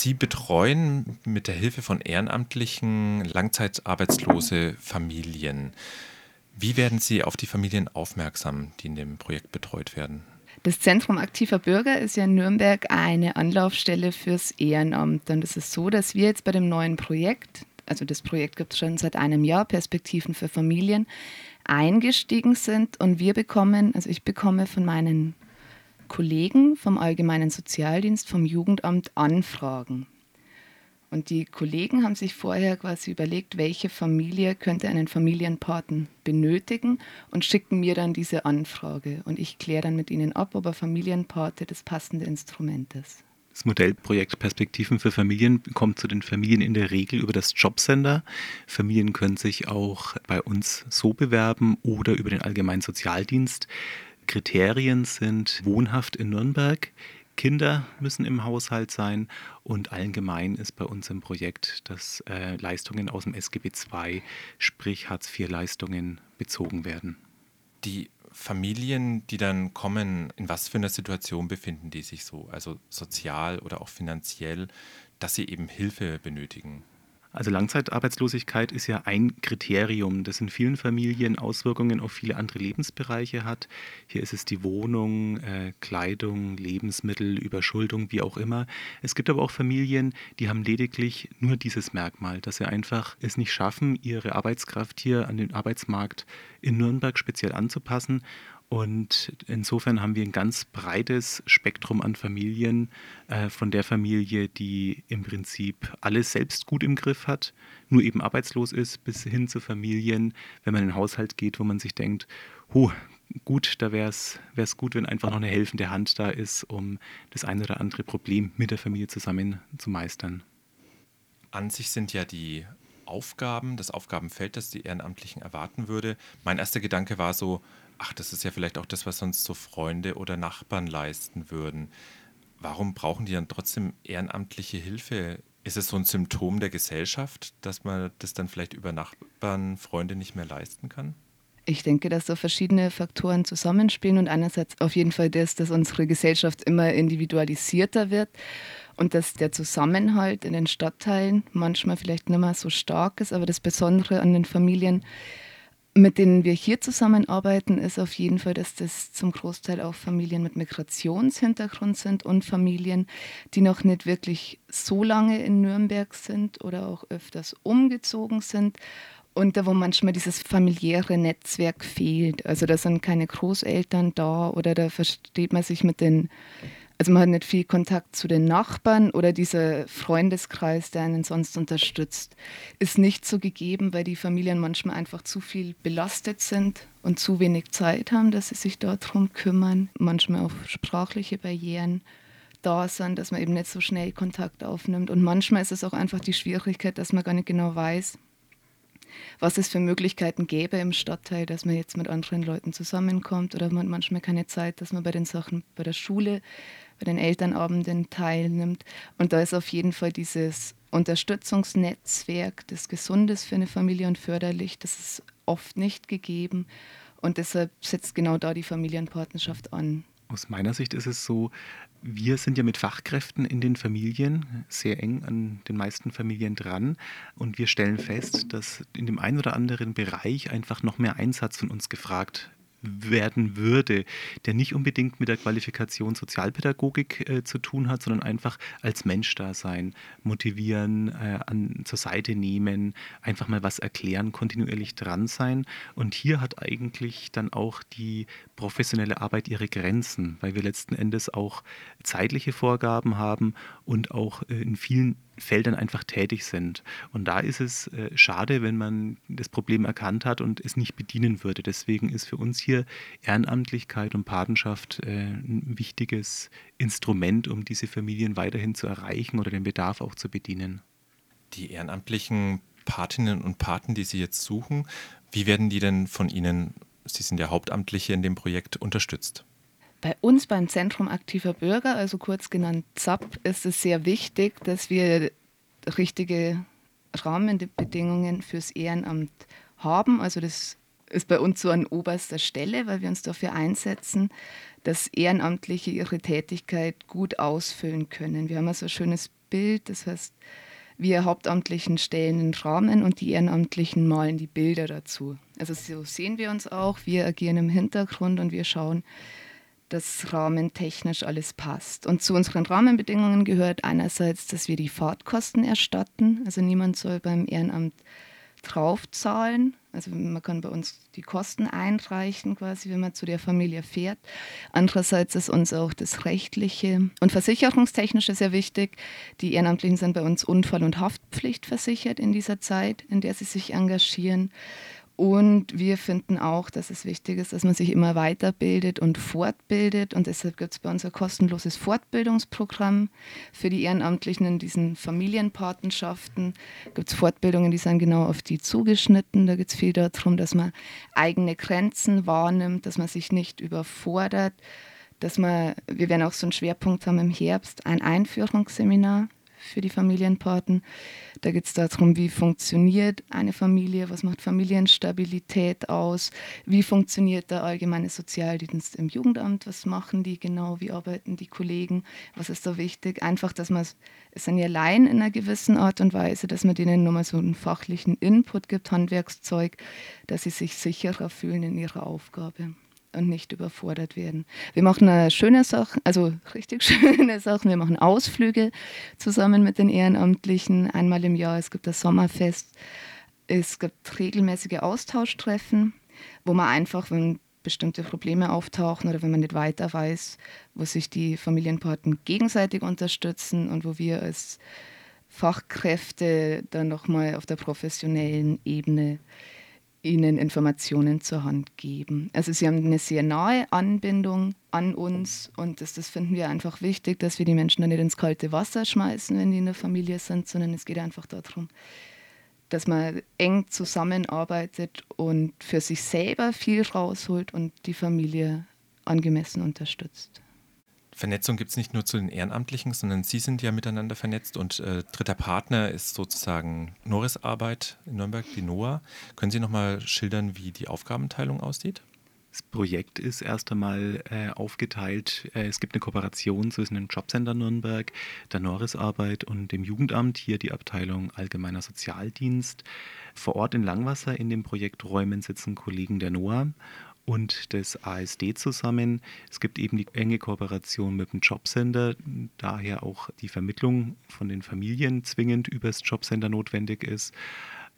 Sie betreuen mit der Hilfe von Ehrenamtlichen langzeitarbeitslose Familien. Wie werden Sie auf die Familien aufmerksam, die in dem Projekt betreut werden? Das Zentrum aktiver Bürger ist ja in Nürnberg eine Anlaufstelle fürs Ehrenamt. Und es ist so, dass wir jetzt bei dem neuen Projekt, also das Projekt gibt es schon seit einem Jahr, Perspektiven für Familien, eingestiegen sind und wir bekommen, also ich bekomme von meinen Kollegen vom Allgemeinen Sozialdienst, vom Jugendamt Anfragen. Und die Kollegen haben sich vorher quasi überlegt, welche Familie könnte einen Familienpaten benötigen und schicken mir dann diese Anfrage. Und ich kläre dann mit ihnen ab, ob ein Familienpate das passende Instrument ist. Das Modellprojekt Perspektiven für Familien kommt zu den Familien in der Regel über das Jobcenter. Familien können sich auch bei uns so bewerben oder über den Allgemeinen Sozialdienst. Kriterien sind wohnhaft in Nürnberg, Kinder müssen im Haushalt sein und allgemein ist bei uns im Projekt, dass äh, Leistungen aus dem SGB II, sprich Hartz-IV-Leistungen, bezogen werden. Die Familien, die dann kommen, in was für einer Situation befinden die sich so, also sozial oder auch finanziell, dass sie eben Hilfe benötigen? Also Langzeitarbeitslosigkeit ist ja ein Kriterium, das in vielen Familien Auswirkungen auf viele andere Lebensbereiche hat. Hier ist es die Wohnung, äh, Kleidung, Lebensmittel, Überschuldung, wie auch immer. Es gibt aber auch Familien, die haben lediglich nur dieses Merkmal, dass sie einfach es nicht schaffen, ihre Arbeitskraft hier an den Arbeitsmarkt in Nürnberg speziell anzupassen und insofern haben wir ein ganz breites Spektrum an Familien, äh, von der Familie, die im Prinzip alles selbst gut im Griff hat, nur eben arbeitslos ist, bis hin zu Familien, wenn man in den Haushalt geht, wo man sich denkt, huh, gut, da wäre es gut, wenn einfach noch eine helfende Hand da ist, um das eine oder andere Problem mit der Familie zusammen zu meistern. An sich sind ja die Aufgaben, das Aufgabenfeld, das die Ehrenamtlichen erwarten würde. Mein erster Gedanke war so, ach, das ist ja vielleicht auch das, was sonst so Freunde oder Nachbarn leisten würden. Warum brauchen die dann trotzdem ehrenamtliche Hilfe? Ist es so ein Symptom der Gesellschaft, dass man das dann vielleicht über Nachbarn, Freunde nicht mehr leisten kann? Ich denke, dass so verschiedene Faktoren zusammenspielen und einerseits auf jeden Fall das, dass unsere Gesellschaft immer individualisierter wird und dass der Zusammenhalt in den Stadtteilen manchmal vielleicht nicht mehr so stark ist, aber das Besondere an den Familien mit denen wir hier zusammenarbeiten, ist auf jeden Fall, dass das zum Großteil auch Familien mit Migrationshintergrund sind und Familien, die noch nicht wirklich so lange in Nürnberg sind oder auch öfters umgezogen sind und da wo manchmal dieses familiäre Netzwerk fehlt. Also da sind keine Großeltern da oder da versteht man sich mit den also man hat nicht viel Kontakt zu den Nachbarn oder dieser Freundeskreis, der einen sonst unterstützt, ist nicht so gegeben, weil die Familien manchmal einfach zu viel belastet sind und zu wenig Zeit haben, dass sie sich darum kümmern. Manchmal auch sprachliche Barrieren da sind, dass man eben nicht so schnell Kontakt aufnimmt. Und manchmal ist es auch einfach die Schwierigkeit, dass man gar nicht genau weiß, was es für Möglichkeiten gäbe im Stadtteil, dass man jetzt mit anderen Leuten zusammenkommt oder man hat manchmal keine Zeit, dass man bei den Sachen bei der Schule bei den Elternabenden teilnimmt. Und da ist auf jeden Fall dieses Unterstützungsnetzwerk, das Gesundes für eine Familie und förderlich, das ist oft nicht gegeben. Und deshalb setzt genau da die Familienpartnerschaft an. Aus meiner Sicht ist es so, wir sind ja mit Fachkräften in den Familien sehr eng an den meisten Familien dran. Und wir stellen fest, dass in dem einen oder anderen Bereich einfach noch mehr Einsatz von uns gefragt werden würde, der nicht unbedingt mit der Qualifikation Sozialpädagogik äh, zu tun hat, sondern einfach als Mensch da sein, motivieren, äh, an, zur Seite nehmen, einfach mal was erklären, kontinuierlich dran sein. Und hier hat eigentlich dann auch die professionelle Arbeit ihre Grenzen, weil wir letzten Endes auch zeitliche Vorgaben haben und auch äh, in vielen Feldern einfach tätig sind. Und da ist es äh, schade, wenn man das Problem erkannt hat und es nicht bedienen würde. Deswegen ist für uns hier Ehrenamtlichkeit und Patenschaft äh, ein wichtiges Instrument, um diese Familien weiterhin zu erreichen oder den Bedarf auch zu bedienen. Die ehrenamtlichen Patinnen und Paten, die Sie jetzt suchen, wie werden die denn von Ihnen, Sie sind ja Hauptamtliche in dem Projekt, unterstützt? Bei uns beim Zentrum aktiver Bürger, also kurz genannt ZAP, ist es sehr wichtig, dass wir richtige Rahmenbedingungen fürs Ehrenamt haben. Also das ist bei uns so an oberster Stelle, weil wir uns dafür einsetzen, dass Ehrenamtliche ihre Tätigkeit gut ausfüllen können. Wir haben also ein schönes Bild. Das heißt, wir Hauptamtlichen stellen den Rahmen und die Ehrenamtlichen malen die Bilder dazu. Also so sehen wir uns auch. Wir agieren im Hintergrund und wir schauen, dass rahmentechnisch alles passt. Und zu unseren Rahmenbedingungen gehört einerseits, dass wir die Fahrtkosten erstatten. Also niemand soll beim Ehrenamt draufzahlen. Also man kann bei uns die Kosten einreichen, quasi, wenn man zu der Familie fährt. Andererseits ist uns auch das Rechtliche und Versicherungstechnische sehr wichtig. Die Ehrenamtlichen sind bei uns Unfall- und Haftpflicht versichert in dieser Zeit, in der sie sich engagieren. Und wir finden auch, dass es wichtig ist, dass man sich immer weiterbildet und fortbildet. Und deshalb gibt es bei uns ein kostenloses Fortbildungsprogramm für die Ehrenamtlichen in diesen Familienpatenschaften. Gibt es Fortbildungen, die sind genau auf die zugeschnitten. Da geht es viel darum, dass man eigene Grenzen wahrnimmt, dass man sich nicht überfordert. Dass man, wir werden auch so einen Schwerpunkt haben im Herbst, ein Einführungsseminar für die Familienpaten. Da geht es darum, wie funktioniert eine Familie, was macht Familienstabilität aus, wie funktioniert der allgemeine Sozialdienst im Jugendamt, was machen die genau, wie arbeiten die Kollegen, was ist da wichtig. Einfach, dass man es sind ja Laien in einer gewissen Art und Weise, dass man denen nochmal so einen fachlichen Input gibt, Handwerkszeug, dass sie sich sicherer fühlen in ihrer Aufgabe und nicht überfordert werden. Wir machen eine schöne Sache, also richtig schöne Sachen. Wir machen Ausflüge zusammen mit den Ehrenamtlichen einmal im Jahr. Es gibt das Sommerfest. Es gibt regelmäßige Austauschtreffen, wo man einfach, wenn bestimmte Probleme auftauchen oder wenn man nicht weiter weiß, wo sich die Familienpaten gegenseitig unterstützen und wo wir als Fachkräfte dann nochmal auf der professionellen Ebene ihnen Informationen zur Hand geben. Also sie haben eine sehr nahe Anbindung an uns und das, das finden wir einfach wichtig, dass wir die Menschen dann nicht ins kalte Wasser schmeißen, wenn die in der Familie sind, sondern es geht einfach darum, dass man eng zusammenarbeitet und für sich selber viel rausholt und die Familie angemessen unterstützt. Vernetzung gibt es nicht nur zu den Ehrenamtlichen, sondern Sie sind ja miteinander vernetzt und äh, dritter Partner ist sozusagen Norris Arbeit in Nürnberg, die NOAA. Können Sie nochmal schildern, wie die Aufgabenteilung aussieht? Das Projekt ist erst einmal äh, aufgeteilt. Äh, es gibt eine Kooperation zwischen dem Jobcenter Nürnberg, der Norris Arbeit und dem Jugendamt, hier die Abteilung Allgemeiner Sozialdienst. Vor Ort in Langwasser in den Projekträumen sitzen Kollegen der NOAA und des ASD zusammen. Es gibt eben die enge Kooperation mit dem Jobcenter, daher auch die Vermittlung von den Familien zwingend übers Jobcenter notwendig ist.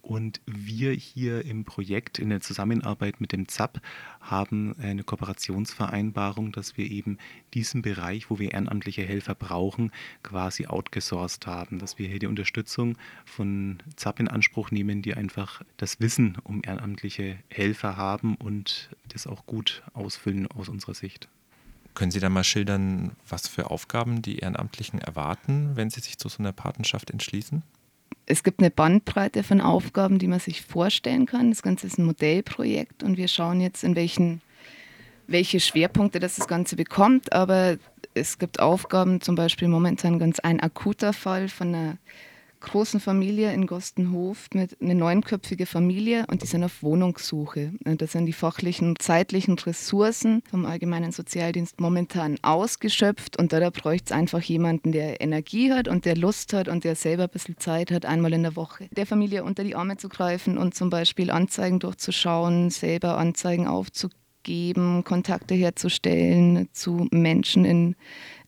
Und wir hier im Projekt in der Zusammenarbeit mit dem ZAP haben eine Kooperationsvereinbarung, dass wir eben diesen Bereich, wo wir ehrenamtliche Helfer brauchen, quasi outgesourced haben, dass wir hier die Unterstützung von ZAP in Anspruch nehmen, die einfach das Wissen um ehrenamtliche Helfer haben und das auch gut ausfüllen aus unserer Sicht. Können Sie da mal schildern, was für Aufgaben die Ehrenamtlichen erwarten, wenn sie sich zu so einer Patenschaft entschließen? Es gibt eine Bandbreite von Aufgaben, die man sich vorstellen kann. Das Ganze ist ein Modellprojekt und wir schauen jetzt, in welchen, welche Schwerpunkte das, das Ganze bekommt. Aber es gibt Aufgaben, zum Beispiel momentan ganz ein akuter Fall von einer großen Familie in Gostenhof mit einer neunköpfige Familie und die sind auf Wohnungssuche. Das sind die fachlichen zeitlichen Ressourcen vom Allgemeinen Sozialdienst momentan ausgeschöpft und da, bräuchte es einfach jemanden, der Energie hat und der Lust hat und der selber ein bisschen Zeit hat, einmal in der Woche der Familie unter die Arme zu greifen und zum Beispiel Anzeigen durchzuschauen, selber Anzeigen aufzugeben, Kontakte herzustellen zu Menschen in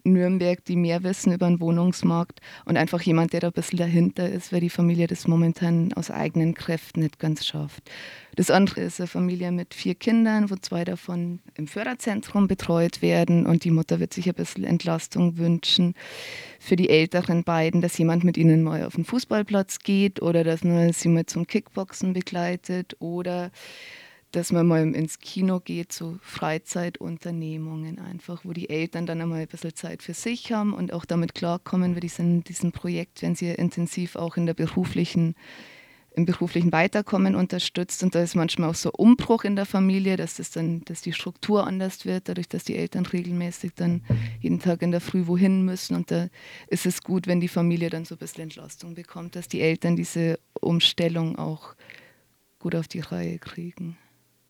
Nürnberg, die mehr wissen über den Wohnungsmarkt und einfach jemand, der da ein bisschen dahinter ist, weil die Familie das momentan aus eigenen Kräften nicht ganz schafft. Das andere ist eine Familie mit vier Kindern, wo zwei davon im Förderzentrum betreut werden und die Mutter wird sich ein bisschen Entlastung wünschen für die älteren beiden, dass jemand mit ihnen mal auf den Fußballplatz geht oder dass man sie mal zum Kickboxen begleitet oder dass man mal ins Kino geht, so Freizeitunternehmungen einfach, wo die Eltern dann einmal ein bisschen Zeit für sich haben und auch damit klarkommen, weil diesen, diesem Projekt werden sie intensiv auch in der beruflichen, im beruflichen Weiterkommen unterstützt. Und da ist manchmal auch so Umbruch in der Familie, dass das dann, dass die Struktur anders wird, dadurch, dass die Eltern regelmäßig dann jeden Tag in der Früh wohin müssen. Und da ist es gut, wenn die Familie dann so ein bisschen Entlastung bekommt, dass die Eltern diese Umstellung auch gut auf die Reihe kriegen.